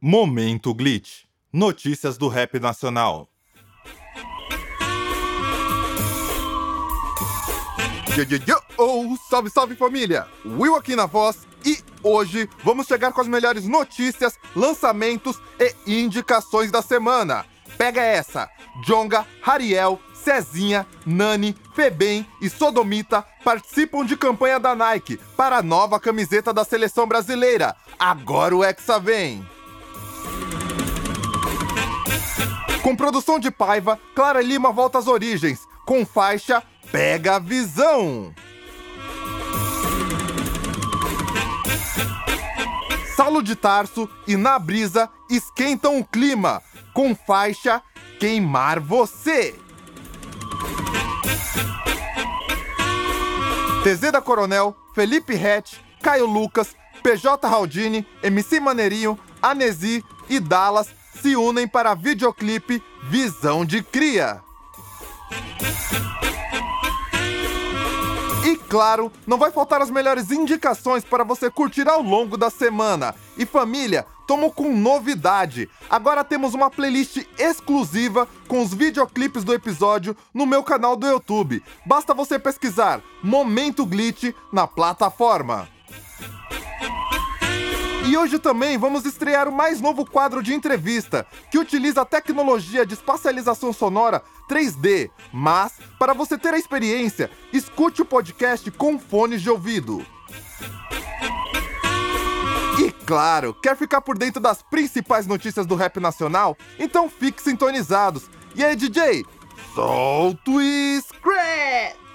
Momento Glitch. Notícias do rap nacional. Yo, yo, yo! Oh, salve, salve família! Will aqui na voz e hoje vamos chegar com as melhores notícias, lançamentos e indicações da semana. Pega essa! Jonga, Hariel, Cezinha, Nani, Febem e Sodomita participam de campanha da Nike para a nova camiseta da seleção brasileira. Agora o Hexa vem! Com produção de Paiva, Clara Lima volta às origens, com faixa Pega a Visão. Saulo de Tarso e Na Brisa esquentam o clima, com faixa Queimar Você. TZ da Coronel, Felipe Rett, Caio Lucas, PJ Raldini, MC Maneirinho, Anesi e Dallas se unem para videoclipe Visão de Cria. E claro, não vai faltar as melhores indicações para você curtir ao longo da semana. E família, tomo com novidade. Agora temos uma playlist exclusiva com os videoclipes do episódio no meu canal do YouTube. Basta você pesquisar Momento Glitch na plataforma. E hoje também vamos estrear o mais novo quadro de entrevista, que utiliza a tecnologia de espacialização sonora 3D. Mas, para você ter a experiência, escute o podcast com fones de ouvido. E claro, quer ficar por dentro das principais notícias do rap nacional? Então fique sintonizados. E aí, DJ? Solta o scratch!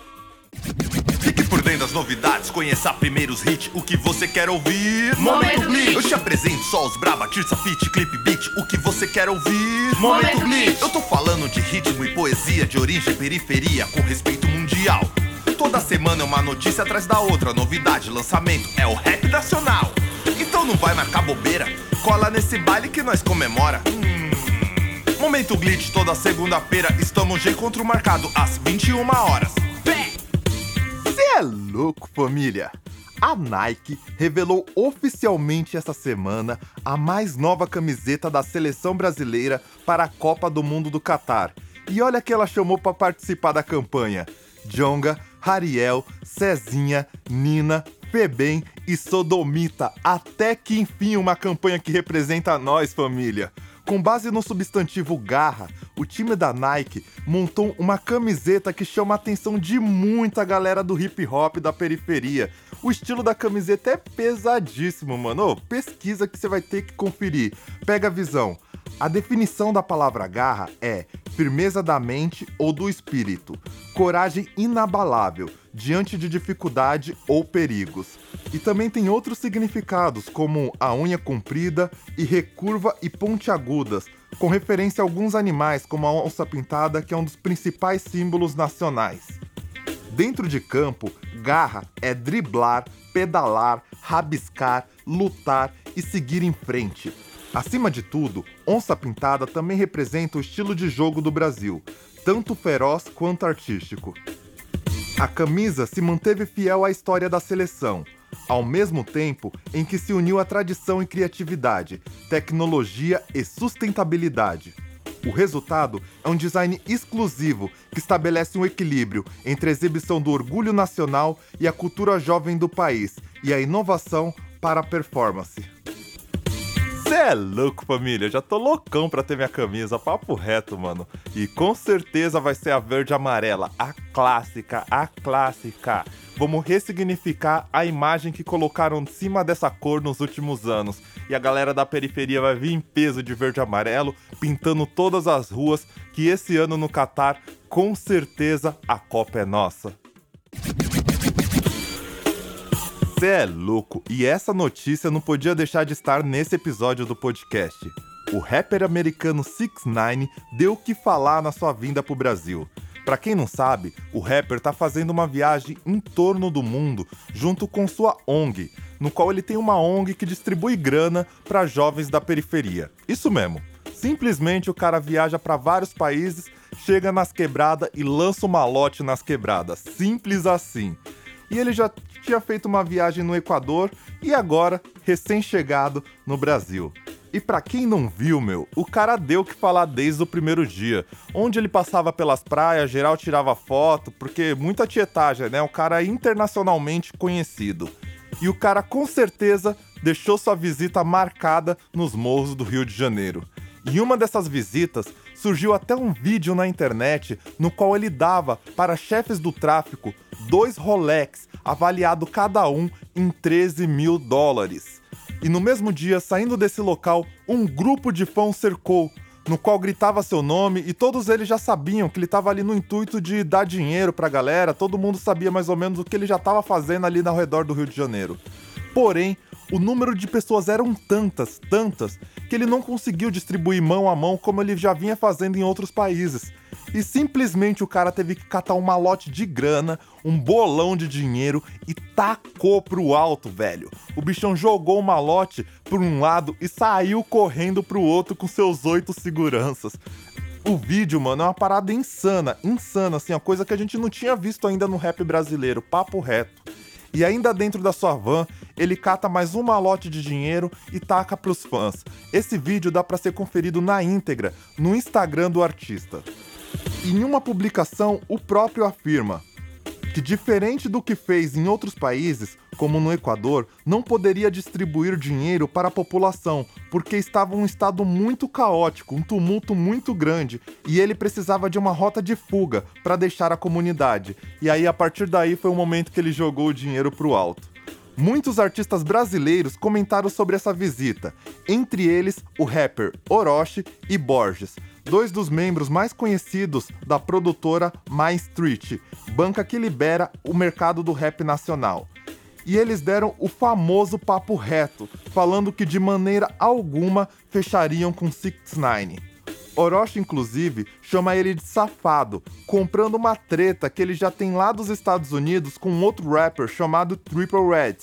Fique por dentro das novidades, conheça primeiros hits, o que você quer ouvir. Momento. Eu te apresento só os braba, tirsa, fit, clip, beat, o que você quer ouvir. Momento Glitch. Eu tô falando de ritmo e poesia, de origem, periferia, com respeito mundial. Toda semana é uma notícia atrás da outra, novidade, lançamento, é o rap nacional. Então não vai marcar bobeira, cola nesse baile que nós comemora. Hum. Momento Glitch, toda segunda-feira, estamos de encontro marcado às 21 horas. Cê é louco, família! A Nike revelou oficialmente essa semana a mais nova camiseta da seleção brasileira para a Copa do Mundo do Catar. E olha que ela chamou para participar da campanha: Jonga, Hariel, Cezinha, Nina, Febem e Sodomita. Até que enfim uma campanha que representa nós, família. Com base no substantivo garra, o time da Nike montou uma camiseta que chama a atenção de muita galera do hip hop da periferia. O estilo da camiseta é pesadíssimo, mano. Ô, pesquisa que você vai ter que conferir. Pega a visão. A definição da palavra garra é firmeza da mente ou do espírito, coragem inabalável diante de dificuldade ou perigos. E também tem outros significados, como a unha comprida e recurva e pontiagudas, com referência a alguns animais, como a onça pintada, que é um dos principais símbolos nacionais. Dentro de campo, garra é driblar, pedalar, rabiscar, lutar e seguir em frente. Acima de tudo, onça pintada também representa o estilo de jogo do Brasil, tanto feroz quanto artístico. A camisa se manteve fiel à história da seleção, ao mesmo tempo em que se uniu à tradição e criatividade, tecnologia e sustentabilidade. O resultado é um design exclusivo que estabelece um equilíbrio entre a exibição do orgulho nacional e a cultura jovem do país e a inovação para a performance. Cê é louco, família. Já tô loucão pra ter minha camisa, papo reto, mano. E com certeza vai ser a verde amarela, a clássica, a clássica. Vamos ressignificar a imagem que colocaram em cima dessa cor nos últimos anos. E a galera da periferia vai vir em peso de verde amarelo, pintando todas as ruas, que esse ano no Catar, com certeza a Copa é nossa. Você é louco e essa notícia não podia deixar de estar nesse episódio do podcast. O rapper americano 6ix9ine deu o que falar na sua vinda pro Brasil. Pra quem não sabe, o rapper tá fazendo uma viagem em torno do mundo junto com sua ONG, no qual ele tem uma ONG que distribui grana para jovens da periferia. Isso mesmo. Simplesmente o cara viaja para vários países, chega nas quebradas e lança uma lote nas quebradas. Simples assim. E ele já tinha feito uma viagem no Equador e agora, recém-chegado no Brasil. E pra quem não viu, meu, o cara deu o que falar desde o primeiro dia. Onde ele passava pelas praias, geral tirava foto, porque muita tietagem, né? O cara é internacionalmente conhecido. E o cara com certeza deixou sua visita marcada nos morros do Rio de Janeiro. Em uma dessas visitas, surgiu até um vídeo na internet no qual ele dava para chefes do tráfico dois Rolex, avaliado cada um em 13 mil dólares. E no mesmo dia, saindo desse local, um grupo de fãs cercou, no qual gritava seu nome e todos eles já sabiam que ele estava ali no intuito de dar dinheiro pra galera, todo mundo sabia mais ou menos o que ele já estava fazendo ali ao redor do Rio de Janeiro. Porém, o número de pessoas eram tantas, tantas, que ele não conseguiu distribuir mão a mão como ele já vinha fazendo em outros países. E simplesmente o cara teve que catar um malote de grana, um bolão de dinheiro e tacou pro alto, velho. O bichão jogou o malote por um lado e saiu correndo pro outro com seus oito seguranças. O vídeo, mano, é uma parada insana, insana, assim, uma coisa que a gente não tinha visto ainda no rap brasileiro, papo reto. E ainda dentro da sua van, ele cata mais um malote de dinheiro e taca pros fãs. Esse vídeo dá para ser conferido na íntegra no Instagram do artista. Em uma publicação, o próprio afirma que, diferente do que fez em outros países, como no Equador, não poderia distribuir dinheiro para a população, porque estava um estado muito caótico, um tumulto muito grande, e ele precisava de uma rota de fuga para deixar a comunidade. E aí, a partir daí, foi o momento que ele jogou o dinheiro para o alto. Muitos artistas brasileiros comentaram sobre essa visita, entre eles o rapper Orochi e Borges, dois dos membros mais conhecidos da produtora My Street, banca que libera o mercado do rap nacional. E eles deram o famoso papo reto, falando que de maneira alguma fechariam com 6 9 Orochi, inclusive, chama ele de safado, comprando uma treta que ele já tem lá dos Estados Unidos com outro rapper chamado Triple Red.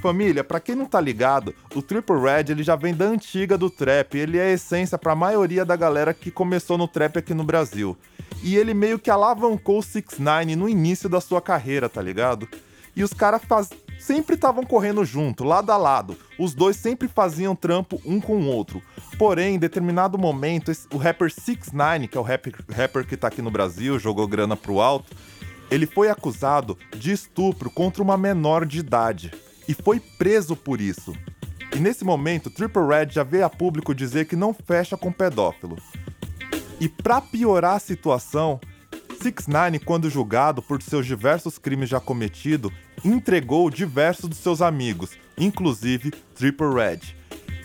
Família, para quem não tá ligado, o Triple Red ele já vem da antiga do trap, ele é a essência para a maioria da galera que começou no trap aqui no Brasil. E ele meio que alavancou o 6 9 no início da sua carreira, tá ligado? E os caras faz sempre estavam correndo junto, lado a lado. Os dois sempre faziam trampo um com o outro. Porém, em determinado momento, o rapper 6 9 que é o rapper, rapper que tá aqui no Brasil, jogou grana pro alto, ele foi acusado de estupro contra uma menor de idade e foi preso por isso. E nesse momento, Triple Red já veio a público dizer que não fecha com pedófilo. E para piorar a situação, 6 9 quando julgado por seus diversos crimes já cometidos, entregou diversos dos seus amigos, inclusive Triple Red.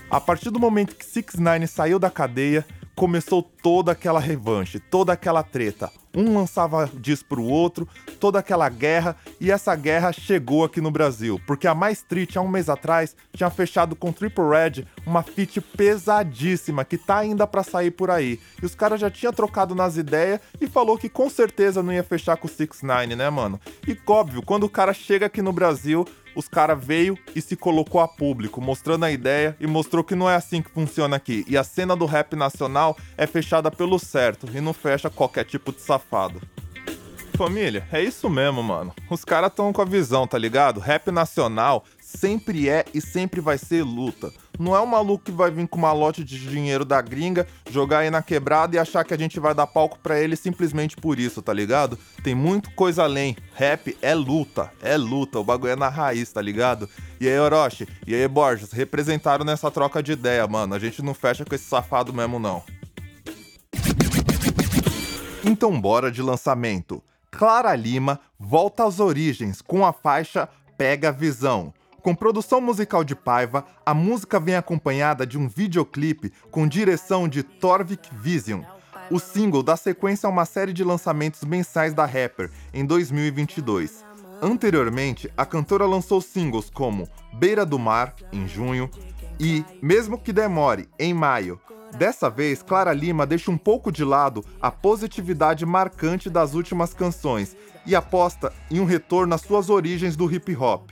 A partir do momento que 6 9 saiu da cadeia, começou toda aquela revanche, toda aquela treta. Um lançava disso pro outro, toda aquela guerra, e essa guerra chegou aqui no Brasil, porque a Mais Street, há um mês atrás, tinha fechado com Triple Red uma feat pesadíssima, que tá ainda para sair por aí. E os caras já tinham trocado nas ideias e falou que com certeza não ia fechar com o 6 9 né, mano? E óbvio, quando o cara chega aqui no Brasil, os cara veio e se colocou a público, mostrando a ideia e mostrou que não é assim que funciona aqui. E a cena do rap nacional é fechada pelo certo e não fecha qualquer tipo de safado. Família, é isso mesmo, mano. Os caras tão com a visão, tá ligado? Rap nacional sempre é e sempre vai ser luta. Não é um maluco que vai vir com uma lote de dinheiro da gringa, jogar aí na quebrada e achar que a gente vai dar palco para ele simplesmente por isso, tá ligado? Tem muito coisa além. Rap é luta, é luta, o bagulho é na raiz, tá ligado? E aí, Orochi, e aí, Borges, representaram nessa troca de ideia, mano. A gente não fecha com esse safado mesmo, não. Então, bora de lançamento. Clara Lima volta às origens com a faixa Pega Visão com produção musical de Paiva, a música vem acompanhada de um videoclipe com direção de Torvik Vision. O single dá sequência a uma série de lançamentos mensais da rapper em 2022. Anteriormente, a cantora lançou singles como Beira do Mar, em junho, e Mesmo que Demore, em maio. Dessa vez, Clara Lima deixa um pouco de lado a positividade marcante das últimas canções e aposta em um retorno às suas origens do hip hop.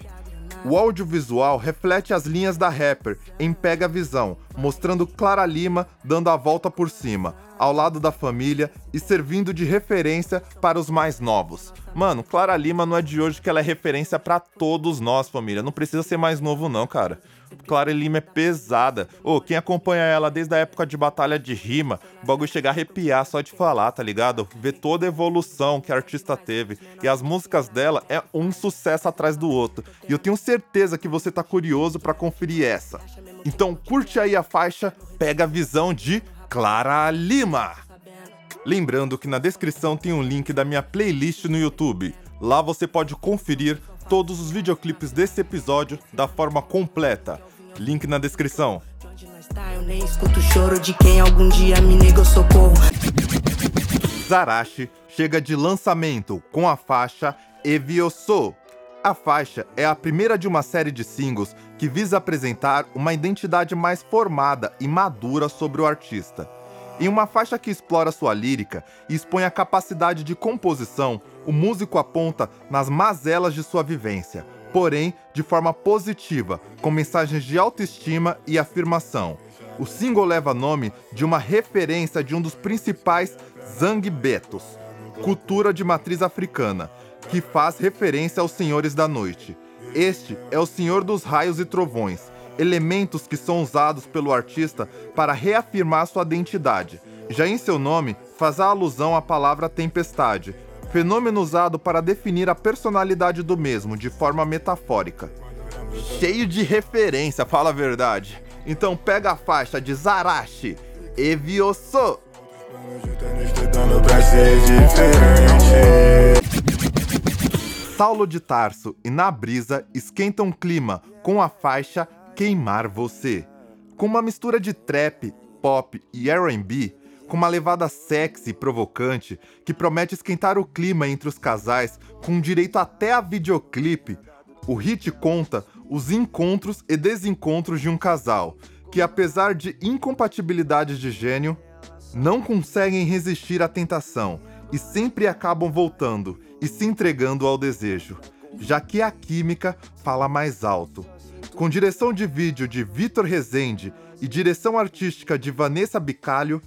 O audiovisual reflete as linhas da rapper em Pega Visão, mostrando Clara Lima dando a volta por cima, ao lado da família e servindo de referência para os mais novos. Mano, Clara Lima não é de hoje que ela é referência para todos nós, família. Não precisa ser mais novo não, cara. Clara Lima é pesada. Ô, quem acompanha ela desde a época de batalha de rima, o bagulho chega a arrepiar só de falar, tá ligado? Ver toda a evolução que a artista teve. E as músicas dela é um sucesso atrás do outro. E eu tenho certeza que você tá curioso para conferir essa. Então curte aí a faixa, pega a visão de Clara Lima. Lembrando que na descrição tem um link da minha playlist no YouTube. Lá você pode conferir todos os videoclipes desse episódio da forma completa. Link na descrição. Zarashi chega de lançamento com a faixa Evioso. A faixa é a primeira de uma série de singles que visa apresentar uma identidade mais formada e madura sobre o artista. Em uma faixa que explora sua lírica e expõe a capacidade de composição, o músico aponta nas mazelas de sua vivência, porém de forma positiva, com mensagens de autoestima e afirmação. O single leva nome de uma referência de um dos principais Zangbetos, cultura de matriz africana, que faz referência aos senhores da noite. Este é o senhor dos raios e trovões, elementos que são usados pelo artista para reafirmar sua identidade. Já em seu nome, faz a alusão à palavra tempestade, fenômeno usado para definir a personalidade do mesmo de forma metafórica. Cheio de referência, fala a verdade. Então pega a faixa de Zarashi, Evioso. Saulo de Tarso e Na Brisa esquentam o clima com a faixa Queimar Você. Com uma mistura de trap, pop e R&B, com uma levada sexy e provocante que promete esquentar o clima entre os casais com direito até a videoclipe, o hit conta os encontros e desencontros de um casal que, apesar de incompatibilidades de gênio, não conseguem resistir à tentação e sempre acabam voltando e se entregando ao desejo, já que a química fala mais alto. Com direção de vídeo de Vitor Rezende e direção artística de Vanessa Bicalho,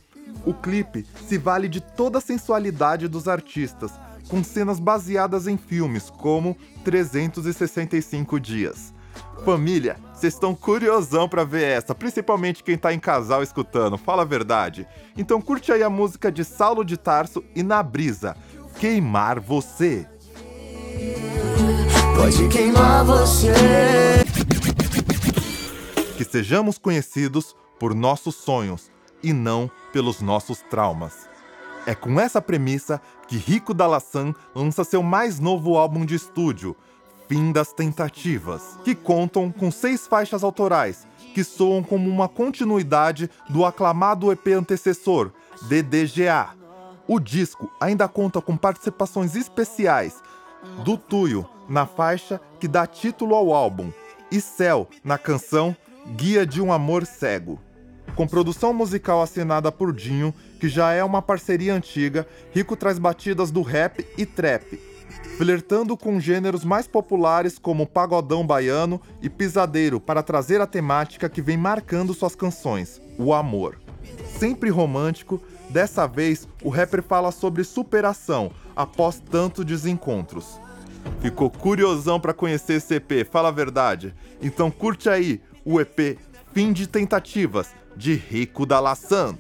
o clipe se vale de toda a sensualidade dos artistas, com cenas baseadas em filmes como 365 Dias. Família, vocês estão curiosão pra ver essa, principalmente quem tá em casal escutando, fala a verdade. Então curte aí a música de Saulo de Tarso e Na Brisa, Queimar Você. Pode queimar você. Que sejamos conhecidos por nossos sonhos e não pelos nossos traumas. É com essa premissa que Rico da Lassan lança seu mais novo álbum de estúdio, Fim das Tentativas, que contam com seis faixas autorais, que soam como uma continuidade do aclamado EP antecessor, DDGA. O disco ainda conta com participações especiais do Tuyo na faixa que dá título ao álbum e Céu na canção Guia de um Amor Cego. Com produção musical assinada por Dinho, que já é uma parceria antiga, Rico traz batidas do rap e trap, flertando com gêneros mais populares como pagodão baiano e pisadeiro para trazer a temática que vem marcando suas canções, o amor. Sempre romântico, dessa vez o rapper fala sobre superação após tantos desencontros. Ficou curiosão para conhecer esse EP, fala a verdade? Então curte aí o EP Fim de Tentativas, de Rico da Laçã.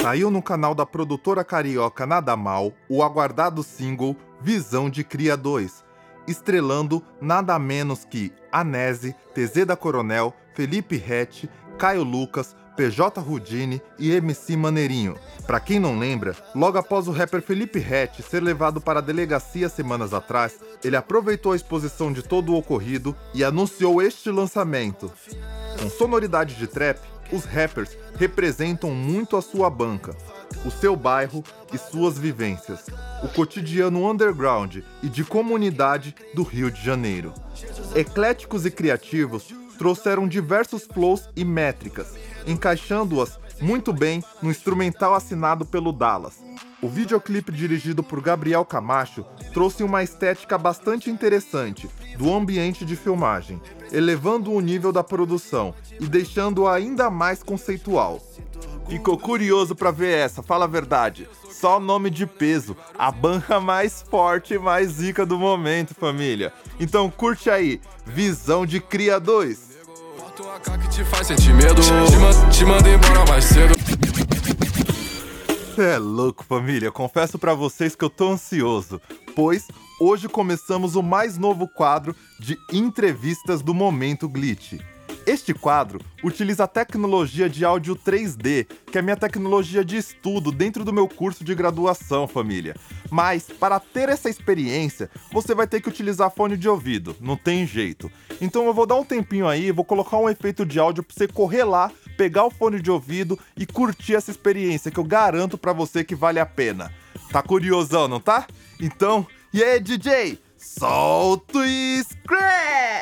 Saiu no canal da produtora carioca Nada Mal o aguardado single Visão de Cria 2, estrelando nada menos que Anese, TZ da Coronel, Felipe Rett, Caio Lucas, PJ Rudini e MC Maneirinho. Pra quem não lembra, logo após o rapper Felipe Rett ser levado para a delegacia semanas atrás, ele aproveitou a exposição de todo o ocorrido e anunciou este lançamento. Com sonoridade de trap, os rappers representam muito a sua banca, o seu bairro e suas vivências, o cotidiano underground e de comunidade do Rio de Janeiro. Ecléticos e criativos trouxeram diversos flows e métricas, encaixando-as muito bem no instrumental assinado pelo Dallas. O videoclipe dirigido por Gabriel Camacho trouxe uma estética bastante interessante do ambiente de filmagem, elevando o nível da produção e deixando-a ainda mais conceitual. Ficou curioso pra ver essa, fala a verdade. Só nome de peso, a banca mais forte e mais zica do momento, família. Então curte aí, Visão de Cria 2. Que te faz sentir medo. Te, embora mais cedo. É louco, família. Confesso pra vocês que eu tô ansioso, pois hoje começamos o mais novo quadro de entrevistas do Momento Glitch. Este quadro utiliza a tecnologia de áudio 3D, que é minha tecnologia de estudo dentro do meu curso de graduação, família. Mas para ter essa experiência, você vai ter que utilizar fone de ouvido, não tem jeito. Então eu vou dar um tempinho aí, vou colocar um efeito de áudio para você correr lá, pegar o fone de ouvido e curtir essa experiência que eu garanto para você que vale a pena. Tá curiosão, não tá? Então, e aí, DJ? Solta o scratch!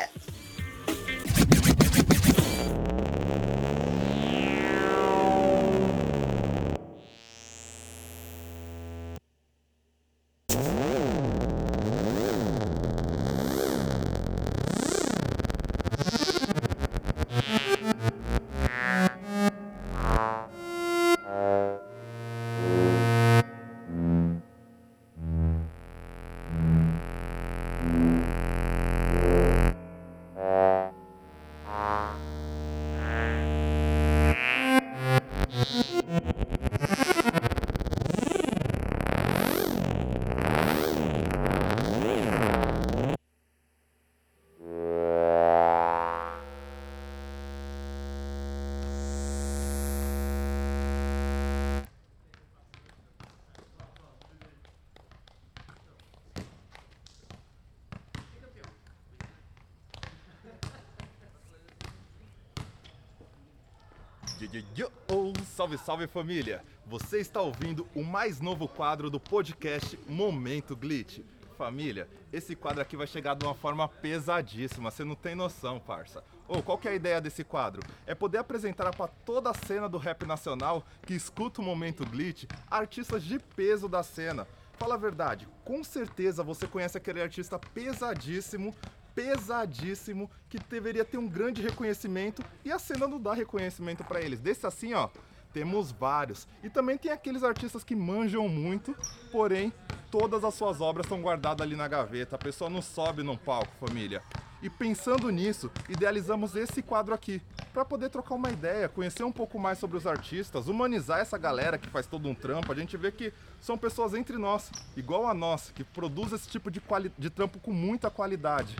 Salve, salve família! Você está ouvindo o mais novo quadro do podcast Momento Glitch. Família, esse quadro aqui vai chegar de uma forma pesadíssima, você não tem noção, parça. Ou oh, qual que é a ideia desse quadro? É poder apresentar para toda a cena do rap nacional que escuta o Momento Glitch artistas de peso da cena. Fala a verdade, com certeza você conhece aquele artista pesadíssimo pesadíssimo que deveria ter um grande reconhecimento e a cena não dá reconhecimento para eles. Desse assim, ó, temos vários. E também tem aqueles artistas que manjam muito, porém todas as suas obras estão guardadas ali na gaveta. A pessoa não sobe num palco, família. E pensando nisso, idealizamos esse quadro aqui, para poder trocar uma ideia, conhecer um pouco mais sobre os artistas, humanizar essa galera que faz todo um trampo. A gente vê que são pessoas entre nós, igual a nós, que produz esse tipo de, de trampo com muita qualidade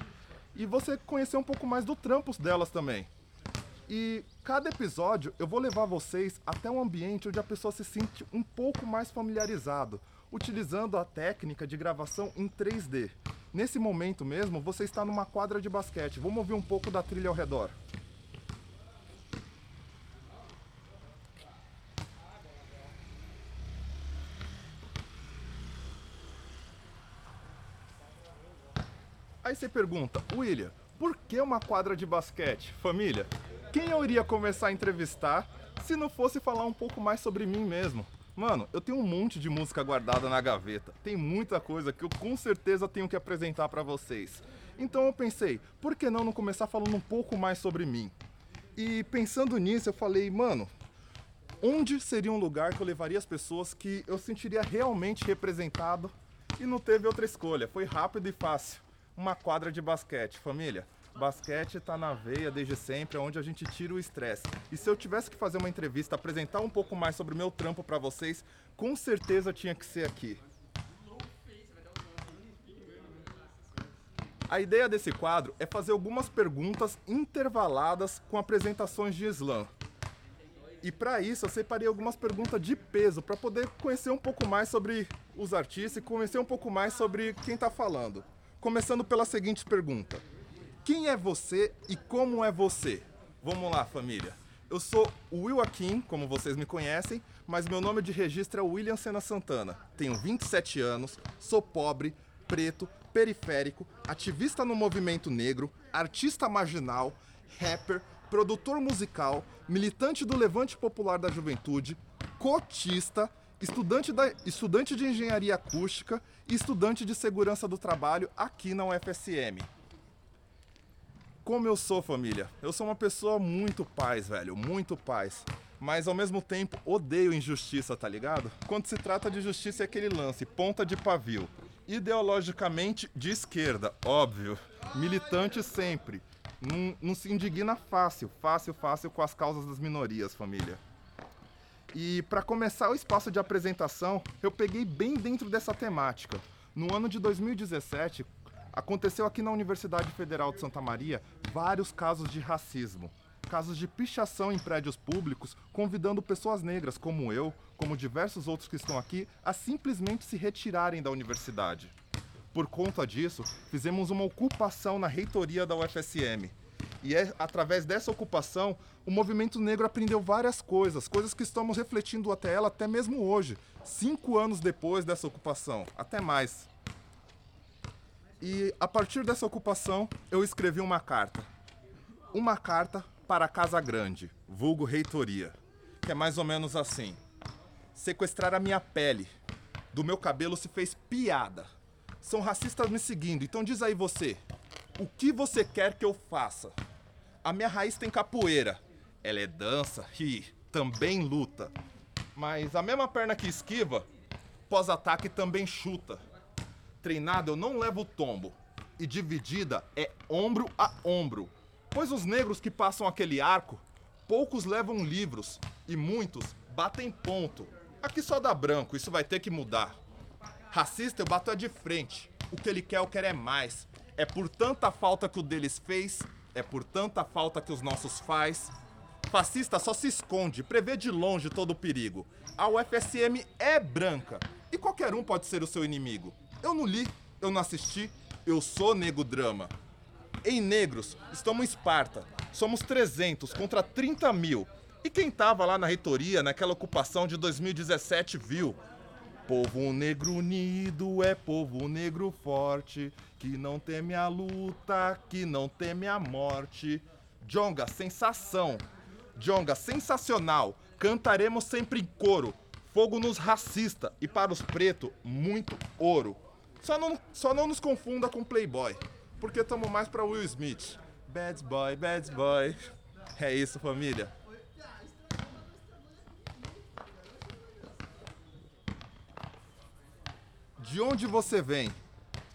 e você conhecer um pouco mais do trampos delas também. E cada episódio eu vou levar vocês até um ambiente onde a pessoa se sente um pouco mais familiarizado, utilizando a técnica de gravação em 3D. Nesse momento mesmo, você está numa quadra de basquete. Vamos ouvir um pouco da trilha ao redor. Aí você pergunta, William, por que uma quadra de basquete? Família, quem eu iria começar a entrevistar se não fosse falar um pouco mais sobre mim mesmo? Mano, eu tenho um monte de música guardada na gaveta. Tem muita coisa que eu com certeza tenho que apresentar para vocês. Então eu pensei, por que não não começar falando um pouco mais sobre mim? E pensando nisso, eu falei, mano, onde seria um lugar que eu levaria as pessoas que eu sentiria realmente representado? E não teve outra escolha, foi rápido e fácil uma quadra de basquete. Família, basquete está na veia desde sempre, é onde a gente tira o estresse. E se eu tivesse que fazer uma entrevista, apresentar um pouco mais sobre o meu trampo para vocês, com certeza tinha que ser aqui. A ideia desse quadro é fazer algumas perguntas intervaladas com apresentações de slam. E para isso eu separei algumas perguntas de peso para poder conhecer um pouco mais sobre os artistas e conhecer um pouco mais sobre quem está falando. Começando pela seguinte pergunta: Quem é você e como é você? Vamos lá, família. Eu sou o Will Akin, como vocês me conhecem, mas meu nome de registro é William Sena Santana. Tenho 27 anos, sou pobre, preto, periférico, ativista no movimento negro, artista marginal, rapper, produtor musical, militante do Levante Popular da Juventude, cotista estudante, da, estudante de engenharia acústica e estudante de segurança do trabalho aqui na UFSM. Como eu sou, família? Eu sou uma pessoa muito paz, velho, muito paz. mas ao mesmo tempo odeio injustiça, tá ligado? Quando se trata de justiça é aquele lance, ponta de pavio. Ideologicamente de esquerda, óbvio. Militante sempre. Não, não se indigna fácil, fácil, fácil com as causas das minorias, família. E para começar o espaço de apresentação, eu peguei bem dentro dessa temática. No ano de 2017, aconteceu aqui na Universidade Federal de Santa Maria vários casos de racismo. Casos de pichação em prédios públicos, convidando pessoas negras como eu, como diversos outros que estão aqui, a simplesmente se retirarem da universidade. Por conta disso, fizemos uma ocupação na reitoria da UFSM. E é através dessa ocupação, o movimento negro aprendeu várias coisas, coisas que estamos refletindo até ela até mesmo hoje, cinco anos depois dessa ocupação, até mais. E a partir dessa ocupação, eu escrevi uma carta. Uma carta para a Casa Grande, vulgo reitoria, que é mais ou menos assim: sequestrar a minha pele, do meu cabelo se fez piada. São racistas me seguindo, então diz aí você, o que você quer que eu faça? A minha raiz tem capoeira. Ela é dança e também luta. Mas a mesma perna que esquiva, pós-ataque também chuta. Treinado eu não levo tombo. E dividida é ombro a ombro. Pois os negros que passam aquele arco, poucos levam livros e muitos batem ponto. Aqui só dá branco, isso vai ter que mudar. Racista eu bato é de frente. O que ele quer, eu quero é mais. É por tanta falta que o deles fez, é por tanta falta que os nossos faz. Fascista só se esconde, prevê de longe todo o perigo. A UFSM é branca e qualquer um pode ser o seu inimigo. Eu não li, eu não assisti, eu sou nego drama. Em negros, estamos em Esparta. Somos 300 contra 30 mil. E quem tava lá na reitoria, naquela ocupação de 2017, viu. Povo negro unido é povo negro forte, que não teme a luta, que não teme a morte. Jonga, sensação. Jonga, sensacional. Cantaremos sempre em coro. Fogo nos racista e para os pretos, muito ouro. Só não, só não nos confunda com Playboy porque estamos mais para Will Smith. Bad boy, bad boy. É isso, família. De onde você vem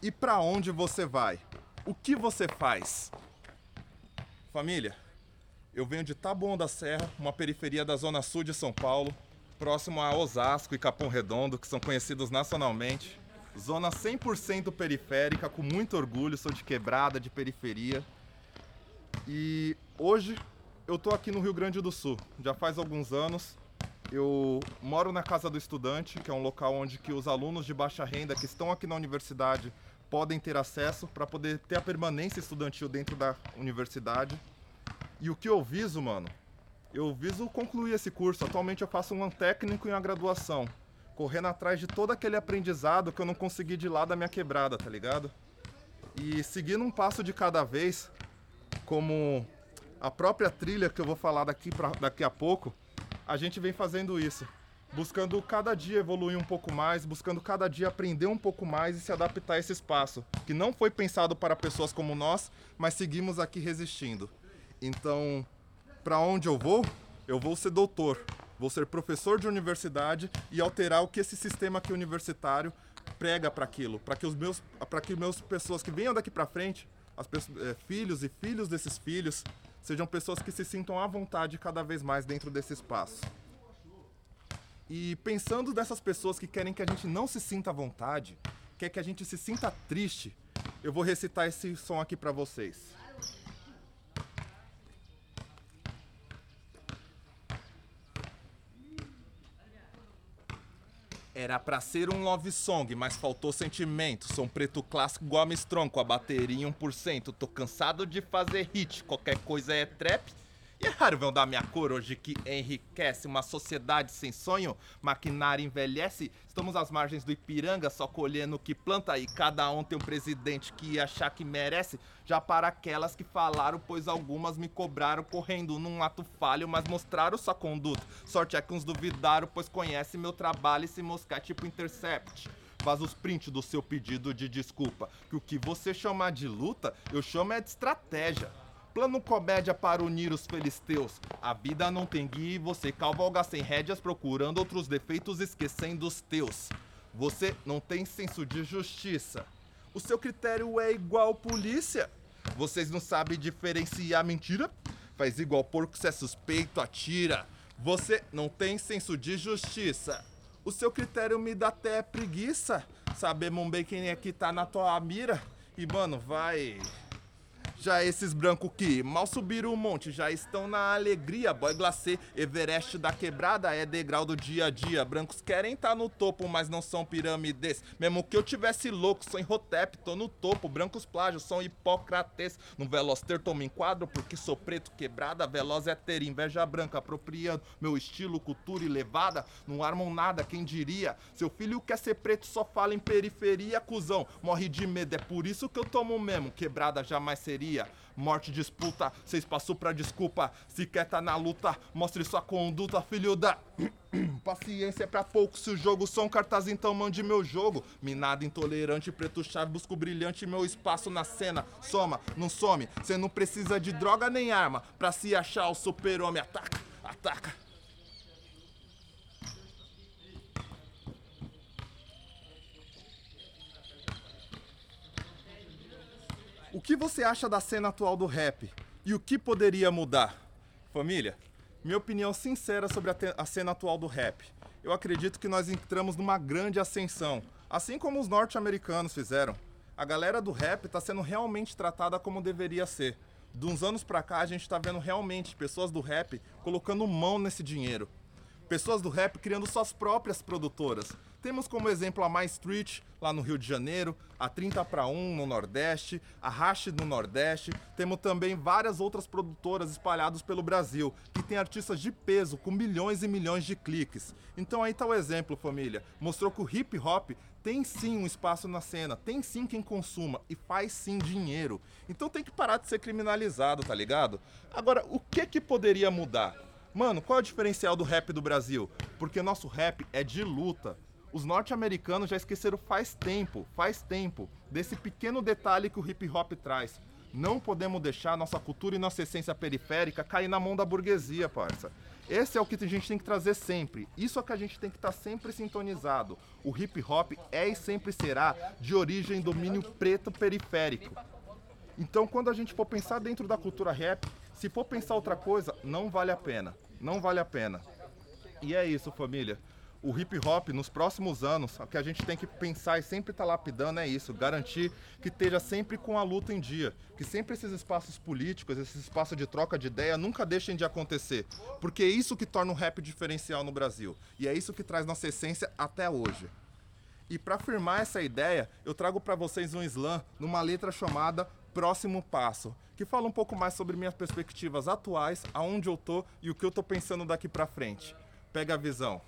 e para onde você vai? O que você faz? Família, eu venho de Taboão da Serra, uma periferia da zona sul de São Paulo, próximo a Osasco e Capão Redondo, que são conhecidos nacionalmente. Zona 100% periférica, com muito orgulho, sou de quebrada, de periferia. E hoje eu tô aqui no Rio Grande do Sul, já faz alguns anos. Eu moro na Casa do Estudante, que é um local onde que os alunos de baixa renda que estão aqui na universidade podem ter acesso para poder ter a permanência estudantil dentro da universidade. E o que eu viso, mano? Eu viso concluir esse curso. Atualmente eu faço um técnico em uma graduação correndo atrás de todo aquele aprendizado que eu não consegui de lá da minha quebrada, tá ligado? E seguindo um passo de cada vez, como a própria trilha que eu vou falar daqui, pra, daqui a pouco, a gente vem fazendo isso. Buscando cada dia evoluir um pouco mais, buscando cada dia aprender um pouco mais e se adaptar a esse espaço, que não foi pensado para pessoas como nós, mas seguimos aqui resistindo. Então, para onde eu vou? Eu vou ser doutor, Vou ser professor de universidade e alterar o que esse sistema aqui universitário prega para aquilo, para que os meus, para que meus pessoas que venham daqui para frente, as pessoas, é, filhos e filhos desses filhos, sejam pessoas que se sintam à vontade cada vez mais dentro desse espaço. E pensando dessas pessoas que querem que a gente não se sinta à vontade, quer que a gente se sinta triste, eu vou recitar esse som aqui para vocês. Era pra ser um love song, mas faltou sentimento. Sou um preto clássico igual a Strong, com a bateria 1%. Tô cansado de fazer hit, qualquer coisa é trap. E é raro ver um da minha cor hoje que enriquece uma sociedade sem sonho, maquinária envelhece. Estamos às margens do Ipiranga, só colhendo o que planta e cada um tem um presidente que achar que merece. Já para aquelas que falaram, pois algumas me cobraram correndo num ato falho, mas mostraram sua conduta. Sorte é que uns duvidaram, pois conhece meu trabalho e se moscar tipo intercept. Faz os prints do seu pedido de desculpa. Que o que você chamar de luta, eu chamo é de estratégia. Plano comédia para unir os filisteus. A vida não tem guia e você cavalga sem rédeas procurando outros defeitos esquecendo os teus. Você não tem senso de justiça. O seu critério é igual polícia. Vocês não sabem diferenciar mentira? Faz igual porco se é suspeito, atira. Você não tem senso de justiça. O seu critério me dá até preguiça. Sabemos bem quem é que tá na tua mira. E mano, vai. Já esses brancos que mal subiram o monte já estão na alegria. Boy glacê, Everest da quebrada é degrau do dia a dia. Brancos querem tá no topo, mas não são pirâmides. Mesmo que eu tivesse louco, sou em Rotep, tô no topo. Brancos plágios são hipócrates. No Veloster tomo enquadro porque sou preto quebrada. Veloz é ter inveja branca, apropriando meu estilo, cultura e levada. Não armam nada, quem diria? Seu filho quer ser preto, só fala em periferia, cuzão. Morre de medo, é por isso que eu tomo mesmo. Quebrada jamais seria Morte, disputa, cês passou pra desculpa. Se quer tá na luta, mostre sua conduta, filho da. Paciência é pra poucos, se o jogo um cartaz, então mande meu jogo. Minado, intolerante, preto chave, busco brilhante, meu espaço na cena. Soma, não some, cê não precisa de droga nem arma. Pra se achar o super-homem, ataca, ataca. O que você acha da cena atual do rap? E o que poderia mudar? Família, minha opinião sincera sobre a, a, cena atual do rap. Eu acredito que nós entramos numa grande ascensão, assim como os norte-americanos fizeram. A galera do rap está sendo realmente tratada como deveria ser. De uns anos pra cá, a gente tá vendo realmente pessoas do rap colocando mão nesse dinheiro. Pessoas do rap criando suas próprias produtoras, temos como exemplo a My Street, lá no Rio de Janeiro, a 30 para 1 no Nordeste, a Hash no Nordeste. Temos também várias outras produtoras espalhadas pelo Brasil, que tem artistas de peso com milhões e milhões de cliques. Então aí tá o exemplo, família. Mostrou que o hip hop tem sim um espaço na cena, tem sim quem consuma e faz sim dinheiro. Então tem que parar de ser criminalizado, tá ligado? Agora, o que que poderia mudar? Mano, qual é o diferencial do rap do Brasil? Porque nosso rap é de luta. Os norte-americanos já esqueceram faz tempo, faz tempo, desse pequeno detalhe que o hip hop traz. Não podemos deixar nossa cultura e nossa essência periférica cair na mão da burguesia, parça. Esse é o que a gente tem que trazer sempre. Isso é que a gente tem que estar tá sempre sintonizado. O hip hop é e sempre será de origem domínio preto periférico. Então, quando a gente for pensar dentro da cultura rap, se for pensar outra coisa, não vale a pena. Não vale a pena. E é isso, família o hip hop nos próximos anos, o que a gente tem que pensar e sempre estar tá lapidando é isso, garantir que esteja sempre com a luta em dia, que sempre esses espaços políticos, esses espaços de troca de ideia nunca deixem de acontecer, porque é isso que torna o rap diferencial no Brasil e é isso que traz nossa essência até hoje. E para afirmar essa ideia, eu trago para vocês um slam numa letra chamada Próximo Passo, que fala um pouco mais sobre minhas perspectivas atuais, aonde eu tô e o que eu tô pensando daqui para frente. Pega a visão.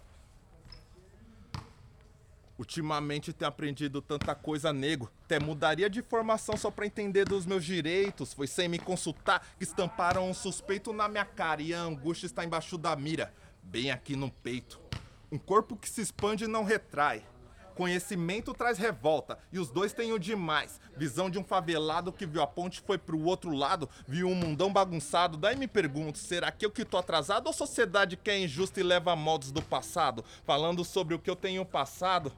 Ultimamente tenho aprendido tanta coisa, nego. Até mudaria de formação só pra entender dos meus direitos. Foi sem me consultar que estamparam um suspeito na minha cara e a angústia está embaixo da mira, bem aqui no peito. Um corpo que se expande e não retrai. Conhecimento traz revolta, e os dois têm o demais. Visão de um favelado que viu a ponte foi pro outro lado, viu um mundão bagunçado. Daí me pergunto, será que eu que tô atrasado ou sociedade que é injusta e leva modos do passado? Falando sobre o que eu tenho passado,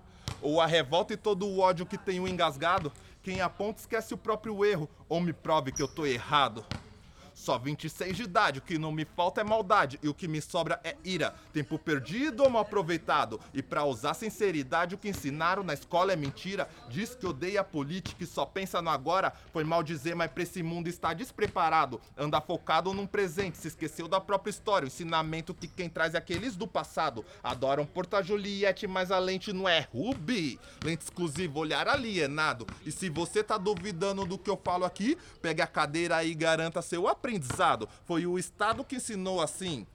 ou a revolta e todo o ódio que tenho engasgado? Quem aponta esquece o próprio erro, ou me prove que eu tô errado. Só 26 de idade, o que não me falta é maldade e o que me sobra é ira. Tempo perdido ou mal aproveitado? E pra usar sinceridade, o que ensinaram na escola é mentira. Diz que odeia política e só pensa no agora. Foi mal dizer, mas pra esse mundo está despreparado. Anda focado num presente, se esqueceu da própria história. O ensinamento que quem traz é aqueles do passado. Adoram Porta Juliette, mas a lente não é Ruby. Lente exclusiva, olhar alienado. E se você tá duvidando do que eu falo aqui, pegue a cadeira e garanta seu apoio aprendizado. Foi o Estado que ensinou assim.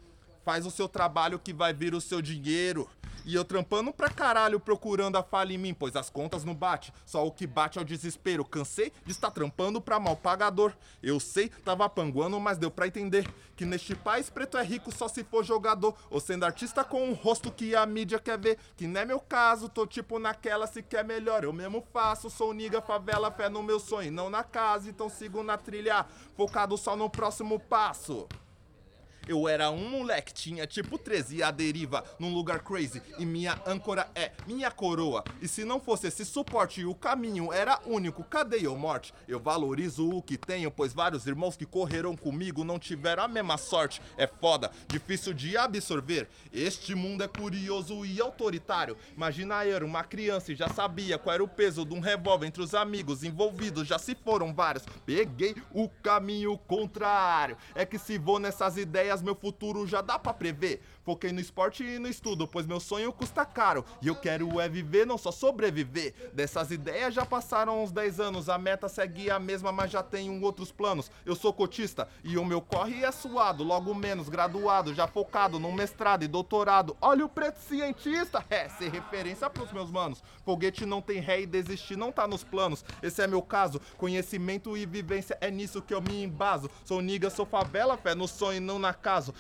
Faz o seu trabalho que vai vir o seu dinheiro. E eu trampando pra caralho, procurando a falha em mim, pois as contas não bate. Só o que bate é o desespero. Cansei de estar trampando pra mal pagador. Eu sei, tava panguando, mas deu pra entender que neste país preto é rico só se for jogador. Ou sendo artista com um rosto que a mídia quer ver. Que não é meu caso, tô tipo naquela se quer melhor. Eu mesmo faço, sou niga, favela, fé no meu sonho, não na casa, então sigo na trilha, focado só no próximo passo. Eu era um moleque, tinha tipo 13 a deriva num lugar crazy. E minha âncora é minha coroa. E se não fosse esse suporte, o caminho era único. Cadê eu, morte? Eu valorizo o que tenho, pois vários irmãos que correram comigo não tiveram a mesma sorte. É foda, difícil de absorver. Este mundo é curioso e autoritário. Imagina eu, uma criança, e já sabia qual era o peso de um revólver entre os amigos envolvidos. Já se foram vários. Peguei o caminho contrário. É que se vou nessas ideias meu futuro já dá pra prever. Foquei no esporte e no estudo, pois meu sonho custa caro. E eu quero é viver, não só sobreviver. Dessas ideias já passaram uns 10 anos, a meta segue a mesma, mas já tenho outros planos. Eu sou cotista e o meu corre é suado, logo menos graduado, já focado no mestrado e doutorado. Olha o preto cientista, é, ser referência pros meus manos. Foguete não tem ré e desistir não tá nos planos. Esse é meu caso, conhecimento e vivência é nisso que eu me embaso. Sou niga, sou favela, fé no sonho e não na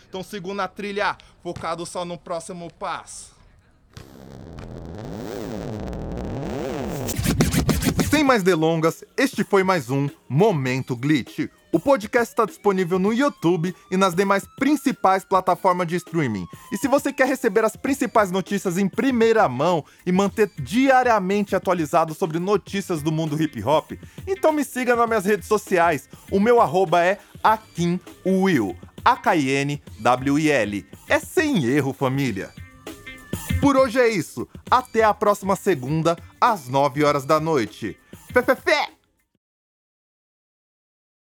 Então sigo na trilha, focado só no próximo passo. Sem mais delongas, este foi mais um Momento Glitch. O podcast está disponível no YouTube e nas demais principais plataformas de streaming. E se você quer receber as principais notícias em primeira mão e manter diariamente atualizado sobre notícias do mundo hip hop, então me siga nas minhas redes sociais. O meu arroba é AkinWill. A-K-I-N-W-I-L. É sem erro, família. Por hoje é isso. Até a próxima segunda, às 9 horas da noite. Fé, fé, fé!